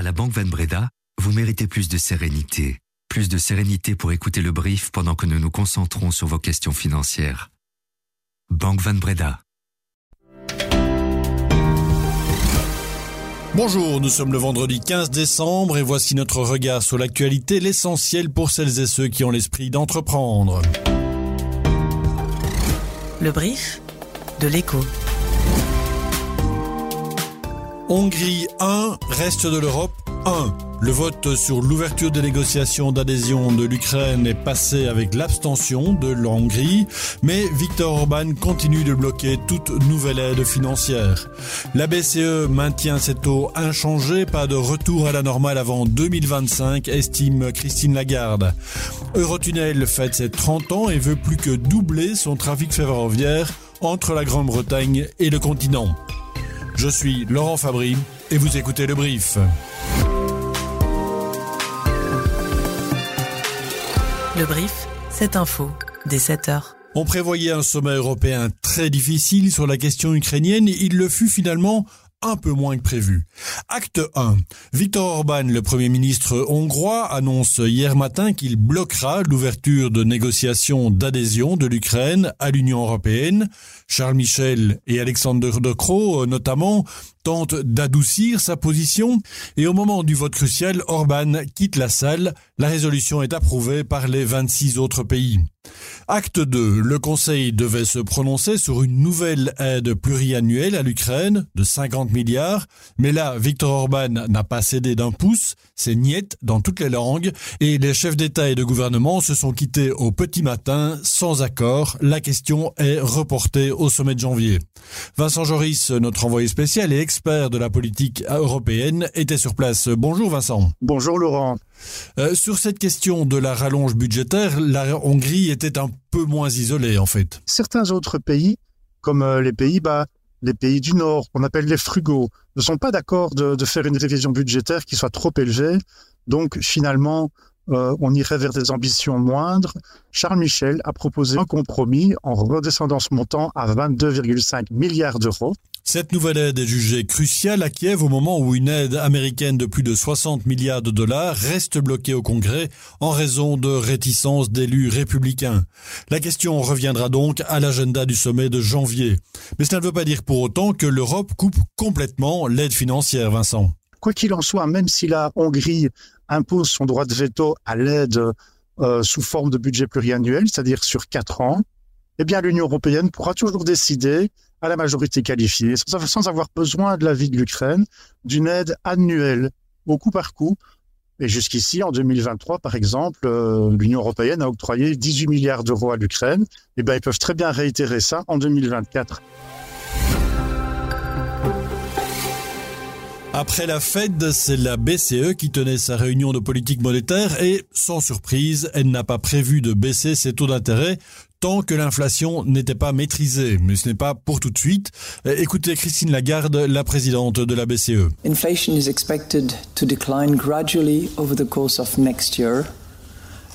À la Banque Van Breda, vous méritez plus de sérénité. Plus de sérénité pour écouter le brief pendant que nous nous concentrons sur vos questions financières. Banque Van Breda. Bonjour, nous sommes le vendredi 15 décembre et voici notre regard sur l'actualité, l'essentiel pour celles et ceux qui ont l'esprit d'entreprendre. Le brief de l'écho. Hongrie 1, reste de l'Europe 1. Le vote sur l'ouverture des négociations d'adhésion de l'Ukraine est passé avec l'abstention de la Hongrie, mais Viktor Orban continue de bloquer toute nouvelle aide financière. La BCE maintient ses taux inchangés, pas de retour à la normale avant 2025, estime Christine Lagarde. Eurotunnel fête ses 30 ans et veut plus que doubler son trafic ferroviaire entre la Grande-Bretagne et le continent. Je suis Laurent Fabry et vous écoutez le brief. Le brief, cette info, dès 7 heures. On prévoyait un sommet européen très difficile sur la question ukrainienne. Il le fut finalement un peu moins que prévu. Acte 1. Viktor Orban, le Premier ministre hongrois, annonce hier matin qu'il bloquera l'ouverture de négociations d'adhésion de l'Ukraine à l'Union européenne. Charles Michel et Alexander De Croo, notamment, tentent d'adoucir sa position et au moment du vote crucial, Orban quitte la salle. La résolution est approuvée par les 26 autres pays. Acte 2. Le Conseil devait se prononcer sur une nouvelle aide pluriannuelle à l'Ukraine de 50 milliards, mais là, Viktor Orban n'a pas cédé d'un pouce, c'est niette dans toutes les langues, et les chefs d'État et de gouvernement se sont quittés au petit matin sans accord. La question est reportée au sommet de janvier. Vincent Joris, notre envoyé spécial et expert de la politique européenne, était sur place. Bonjour Vincent. Bonjour Laurent. Euh, sur cette question de la rallonge budgétaire, la Hongrie était un peu moins isolée en fait. Certains autres pays, comme euh, les Pays-Bas, les pays du Nord, qu'on appelle les frugaux, ne sont pas d'accord de, de, faire une révision budgétaire qui soit trop élevée. Donc finalement, euh, on irait vers des ambitions moindres. Charles Michel a proposé un compromis en redescendant ce montant à 22,5 milliards d'euros. Cette nouvelle aide est jugée cruciale à Kiev au moment où une aide américaine de plus de 60 milliards de dollars reste bloquée au Congrès en raison de réticences d'élus républicains. La question reviendra donc à l'agenda du sommet de janvier. Mais cela ne veut pas dire pour autant que l'Europe coupe complètement l'aide financière, Vincent. Quoi qu'il en soit, même si la Hongrie impose son droit de veto à l'aide euh, sous forme de budget pluriannuel, c'est-à-dire sur quatre ans, eh l'Union européenne pourra toujours décider à la majorité qualifiée, sans avoir besoin de l'avis de l'Ukraine, d'une aide annuelle au coup par coup. Et jusqu'ici, en 2023, par exemple, euh, l'Union européenne a octroyé 18 milliards d'euros à l'Ukraine. Eh ils peuvent très bien réitérer ça en 2024. Après la Fed, c'est la BCE qui tenait sa réunion de politique monétaire et, sans surprise, elle n'a pas prévu de baisser ses taux d'intérêt tant que l'inflation n'était pas maîtrisée. Mais ce n'est pas pour tout de suite. Écoutez Christine Lagarde, la présidente de la BCE. Inflation is expected to decline gradually over the course of next year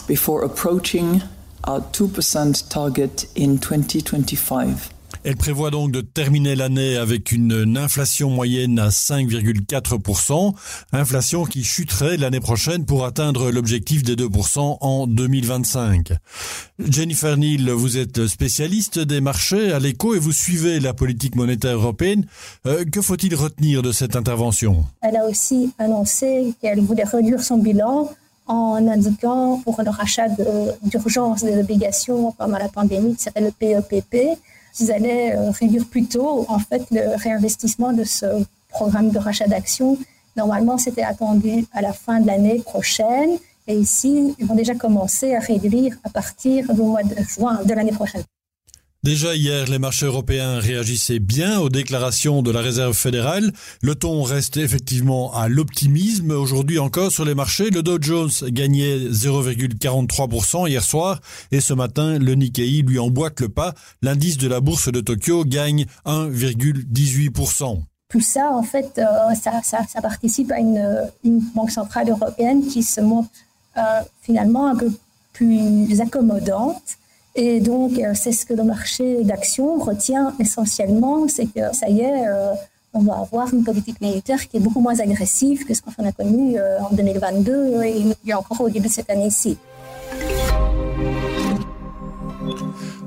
before approaching our 2% target in 2025. Elle prévoit donc de terminer l'année avec une inflation moyenne à 5,4%, inflation qui chuterait l'année prochaine pour atteindre l'objectif des 2% en 2025. Jennifer Neal, vous êtes spécialiste des marchés à l'écho et vous suivez la politique monétaire européenne. Euh, que faut-il retenir de cette intervention? Elle a aussi annoncé qu'elle voulait réduire son bilan en indiquant pour le rachat d'urgence des obligations pendant la pandémie, qui le PEPP, qu'ils allaient euh, réduire plus tôt en fait le réinvestissement de ce programme de rachat d'actions. Normalement, c'était attendu à la fin de l'année prochaine. Et ici, ils vont déjà commencer à réduire à partir du mois de juin de l'année prochaine. Déjà hier, les marchés européens réagissaient bien aux déclarations de la Réserve fédérale. Le ton reste effectivement à l'optimisme. Aujourd'hui encore sur les marchés, le Dow Jones gagnait 0,43% hier soir et ce matin, le Nikkei lui emboîte le pas. L'indice de la bourse de Tokyo gagne 1,18%. Tout ça, en fait, euh, ça, participe à une, une, banque centrale européenne qui se montre euh, finalement un peu plus accommodante et donc, euh, c'est ce que le marché d'actions retient essentiellement, c'est que ça y est, euh, on va avoir une politique militaire qui est beaucoup moins agressive que ce qu'on a connu euh, en 2022 et encore au début de cette année-ci.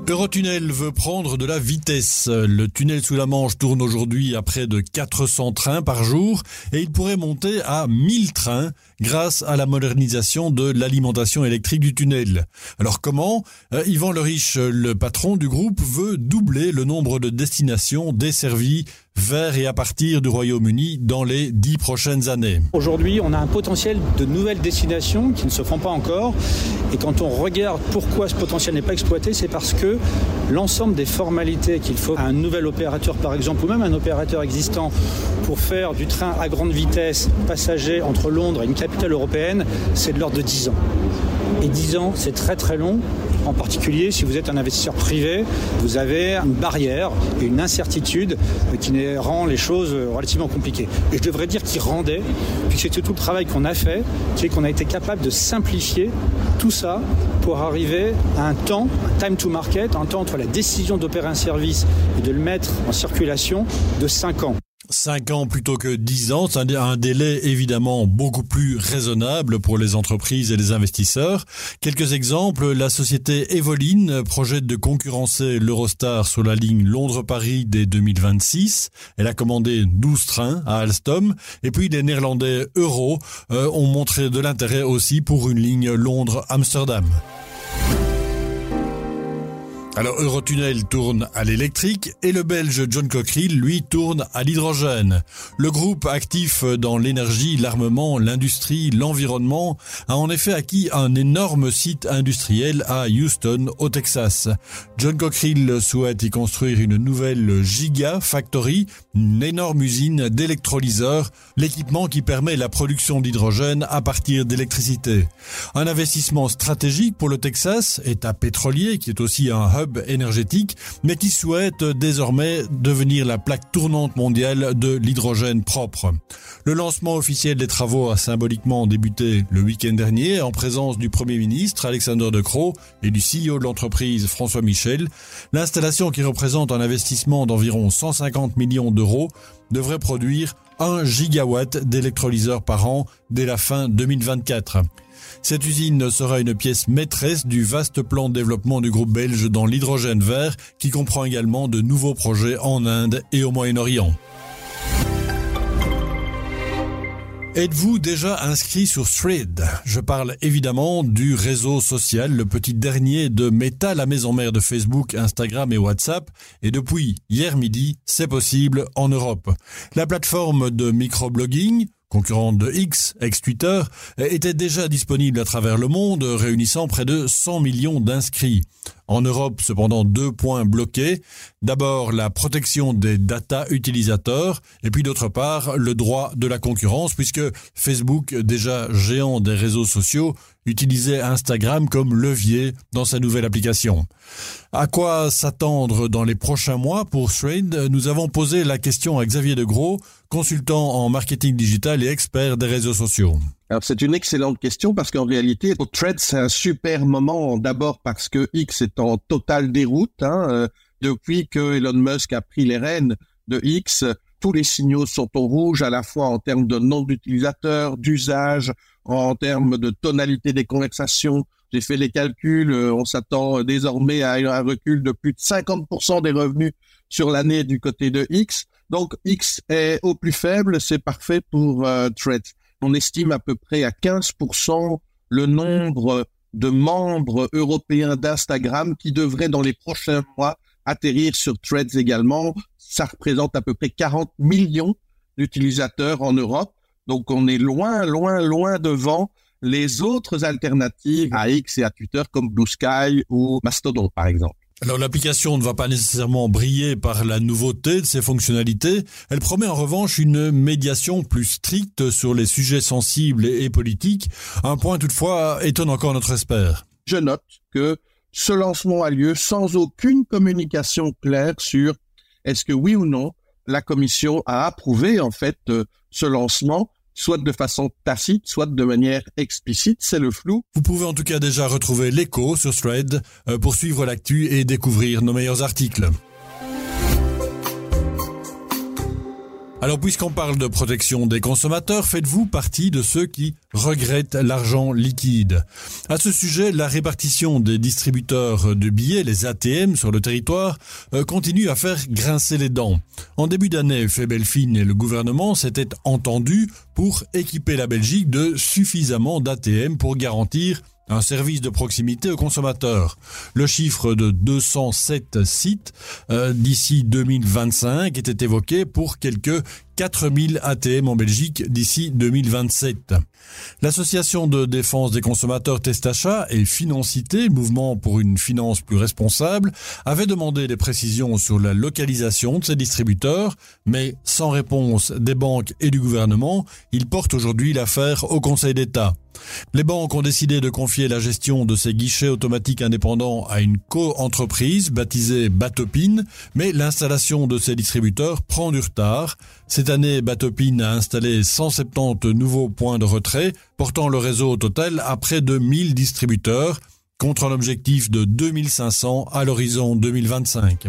Eurotunnel veut prendre de la vitesse. Le tunnel sous la Manche tourne aujourd'hui à près de 400 trains par jour et il pourrait monter à 1000 trains grâce à la modernisation de l'alimentation électrique du tunnel. Alors comment? Euh, Yvan Le Riche, le patron du groupe, veut doubler le nombre de destinations desservies vers et à partir du Royaume-Uni dans les dix prochaines années. Aujourd'hui, on a un potentiel de nouvelles destinations qui ne se font pas encore. Et quand on regarde pourquoi ce potentiel n'est pas exploité, c'est parce que l'ensemble des formalités qu'il faut à un nouvel opérateur, par exemple, ou même un opérateur existant, pour faire du train à grande vitesse passager entre Londres et une capitale européenne, c'est de l'ordre de 10 ans. Et 10 ans, c'est très très long. En particulier, si vous êtes un investisseur privé, vous avez une barrière et une incertitude qui rend les choses relativement compliquées. Et je devrais dire qu'il rendait, puisque c'est tout le travail qu'on a fait, c'est qu'on a été capable de simplifier tout ça pour arriver à un temps, un time to market, un temps entre la décision d'opérer un service et de le mettre en circulation de 5 ans. 5 ans plutôt que 10 ans, c'est un délai évidemment beaucoup plus raisonnable pour les entreprises et les investisseurs. Quelques exemples, la société Evoline projette de concurrencer l'Eurostar sur la ligne Londres-Paris dès 2026. Elle a commandé 12 trains à Alstom. Et puis les Néerlandais Euro euh, ont montré de l'intérêt aussi pour une ligne Londres-Amsterdam. Alors Eurotunnel tourne à l'électrique et le belge John Cockerill, lui, tourne à l'hydrogène. Le groupe actif dans l'énergie, l'armement, l'industrie, l'environnement a en effet acquis un énorme site industriel à Houston, au Texas. John Cockerill souhaite y construire une nouvelle Giga Factory, une énorme usine d'électrolyseurs, l'équipement qui permet la production d'hydrogène à partir d'électricité. Un investissement stratégique pour le Texas, État pétrolier qui est aussi un énergétique, mais qui souhaite désormais devenir la plaque tournante mondiale de l'hydrogène propre. Le lancement officiel des travaux a symboliquement débuté le week-end dernier en présence du Premier ministre Alexander De Croo et du CEO de l'entreprise François Michel. L'installation qui représente un investissement d'environ 150 millions d'euros devrait produire 1 gigawatt d'électrolyseurs par an dès la fin 2024. Cette usine sera une pièce maîtresse du vaste plan de développement du groupe belge dans l'hydrogène vert qui comprend également de nouveaux projets en Inde et au Moyen-Orient. Êtes-vous déjà inscrit sur Thread? Je parle évidemment du réseau social, le petit dernier de Meta, la maison mère de Facebook, Instagram et WhatsApp. Et depuis hier midi, c'est possible en Europe. La plateforme de microblogging, concurrente de X, ex-Twitter, était déjà disponible à travers le monde, réunissant près de 100 millions d'inscrits. En Europe, cependant, deux points bloqués. D'abord, la protection des data utilisateurs, et puis d'autre part, le droit de la concurrence, puisque Facebook, déjà géant des réseaux sociaux, utilisait Instagram comme levier dans sa nouvelle application. À quoi s'attendre dans les prochains mois pour Thread? Nous avons posé la question à Xavier Degros, consultant en marketing digital et expert des réseaux sociaux. Alors c'est une excellente question parce qu'en réalité, pour Thread, c'est un super moment. D'abord parce que X est en totale déroute. Hein, euh, depuis que Elon Musk a pris les rênes de X, tous les signaux sont au rouge, à la fois en termes de nom d'utilisateur, d'usage, en termes de tonalité des conversations. J'ai fait les calculs, euh, on s'attend désormais à un recul de plus de 50% des revenus sur l'année du côté de X. Donc X est au plus faible, c'est parfait pour euh, Threads on estime à peu près à 15% le nombre de membres européens d'Instagram qui devraient dans les prochains mois atterrir sur Threads également. Ça représente à peu près 40 millions d'utilisateurs en Europe. Donc on est loin, loin, loin devant les autres alternatives à X et à Twitter comme Blue Sky ou Mastodon par exemple. Alors l'application ne va pas nécessairement briller par la nouveauté de ses fonctionnalités, elle promet en revanche une médiation plus stricte sur les sujets sensibles et politiques, un point toutefois étonne encore notre expert. Je note que ce lancement a lieu sans aucune communication claire sur est-ce que oui ou non la Commission a approuvé en fait euh, ce lancement soit de façon tacite, soit de manière explicite, c'est le flou. Vous pouvez en tout cas déjà retrouver l'écho sur Thread euh, pour suivre l'actu et découvrir nos meilleurs articles. Alors puisqu'on parle de protection des consommateurs, faites-vous partie de ceux qui regrettent l'argent liquide À ce sujet, la répartition des distributeurs de billets, les ATM sur le territoire, euh, continue à faire grincer les dents. En début d'année, Febelfine et le gouvernement s'étaient entendus pour équiper la Belgique de suffisamment d'ATM pour garantir un service de proximité aux consommateurs. Le chiffre de 207 sites euh, d'ici 2025 était évoqué pour quelques 4000 ATM en Belgique d'ici 2027. L'association de défense des consommateurs Testachat et Financité, mouvement pour une finance plus responsable, avait demandé des précisions sur la localisation de ces distributeurs, mais sans réponse des banques et du gouvernement, il porte aujourd'hui l'affaire au Conseil d'État. Les banques ont décidé de confier la gestion de ces guichets automatiques indépendants à une co-entreprise baptisée Batopine, mais l'installation de ces distributeurs prend du retard. Cette année, Batopine a installé 170 nouveaux points de retrait, portant le réseau au total à près de 1000 distributeurs, contre un objectif de 2500 à l'horizon 2025.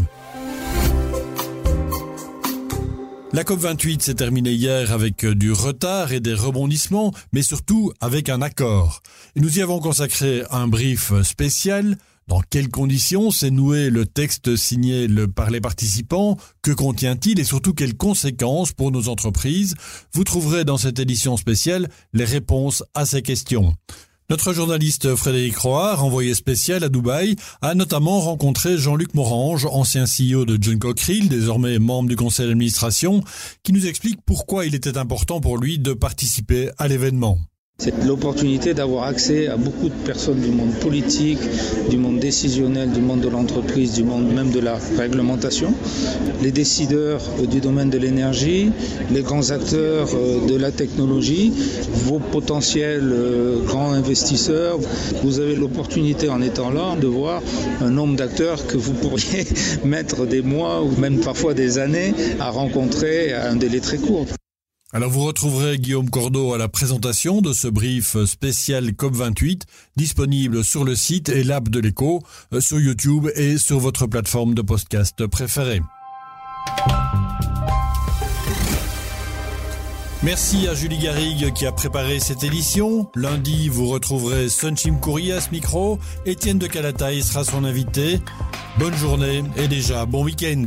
La COP28 s'est terminée hier avec du retard et des rebondissements, mais surtout avec un accord. nous y avons consacré un brief spécial. Dans quelles conditions s'est noué le texte signé par les participants? Que contient-il? Et surtout quelles conséquences pour nos entreprises? Vous trouverez dans cette édition spéciale les réponses à ces questions. Notre journaliste Frédéric Roy, envoyé spécial à Dubaï, a notamment rencontré Jean-Luc Morange, ancien CEO de John Cockerill, désormais membre du conseil d'administration, qui nous explique pourquoi il était important pour lui de participer à l'événement. C'est l'opportunité d'avoir accès à beaucoup de personnes du monde politique, du monde décisionnel, du monde de l'entreprise, du monde même de la réglementation, les décideurs euh, du domaine de l'énergie, les grands acteurs euh, de la technologie, vos potentiels euh, grands investisseurs. Vous avez l'opportunité en étant là de voir un nombre d'acteurs que vous pourriez mettre des mois ou même parfois des années à rencontrer à un délai très court. Alors vous retrouverez Guillaume Cordeau à la présentation de ce brief spécial COP28 disponible sur le site et l'app de l'écho, euh, sur YouTube et sur votre plateforme de podcast préférée. Merci à Julie Garrigue qui a préparé cette édition. Lundi, vous retrouverez Sunchim Kouri à ce micro. Étienne de Calataï sera son invité. Bonne journée et déjà bon week-end.